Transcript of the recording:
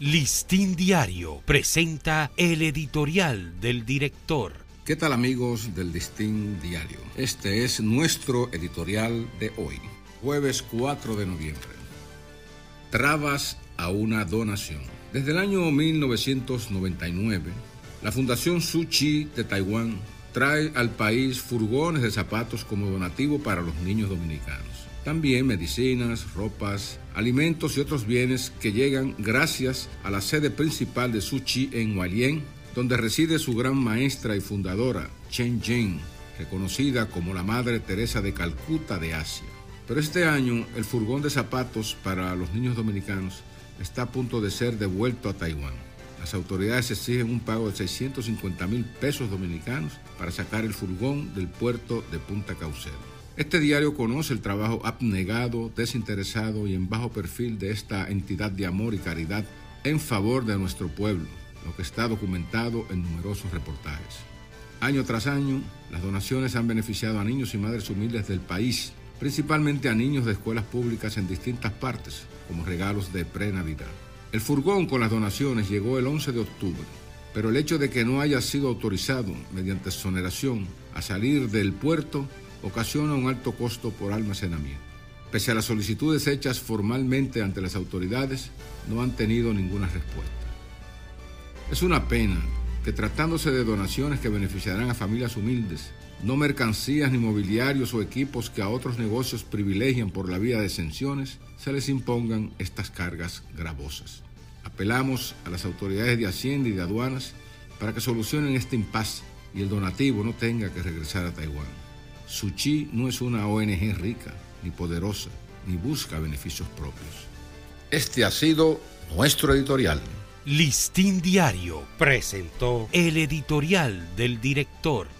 Listín Diario presenta el editorial del director. ¿Qué tal amigos del Listín Diario? Este es nuestro editorial de hoy, jueves 4 de noviembre. Trabas a una donación. Desde el año 1999, la Fundación Suchi de Taiwán trae al país furgones de zapatos como donativo para los niños dominicanos. También medicinas, ropas, alimentos y otros bienes que llegan gracias a la sede principal de Suchi en Hualien, donde reside su gran maestra y fundadora, Chen Jing, reconocida como la Madre Teresa de Calcuta de Asia. Pero este año el furgón de zapatos para los niños dominicanos está a punto de ser devuelto a Taiwán. Las autoridades exigen un pago de 650 mil pesos dominicanos para sacar el furgón del puerto de Punta Caucedo. Este diario conoce el trabajo abnegado, desinteresado y en bajo perfil de esta entidad de amor y caridad en favor de nuestro pueblo, lo que está documentado en numerosos reportajes. Año tras año, las donaciones han beneficiado a niños y madres humildes del país, principalmente a niños de escuelas públicas en distintas partes, como regalos de pre-Navidad. El furgón con las donaciones llegó el 11 de octubre, pero el hecho de que no haya sido autorizado mediante exoneración a salir del puerto ocasiona un alto costo por almacenamiento. Pese a las solicitudes hechas formalmente ante las autoridades, no han tenido ninguna respuesta. Es una pena que tratándose de donaciones que beneficiarán a familias humildes, no mercancías ni mobiliarios o equipos que a otros negocios privilegian por la vía de exenciones, se les impongan estas cargas gravosas. Apelamos a las autoridades de Hacienda y de aduanas para que solucionen este impasse y el donativo no tenga que regresar a Taiwán. Suchi no es una ONG rica ni poderosa, ni busca beneficios propios. Este ha sido nuestro editorial. Listín Diario presentó el editorial del director.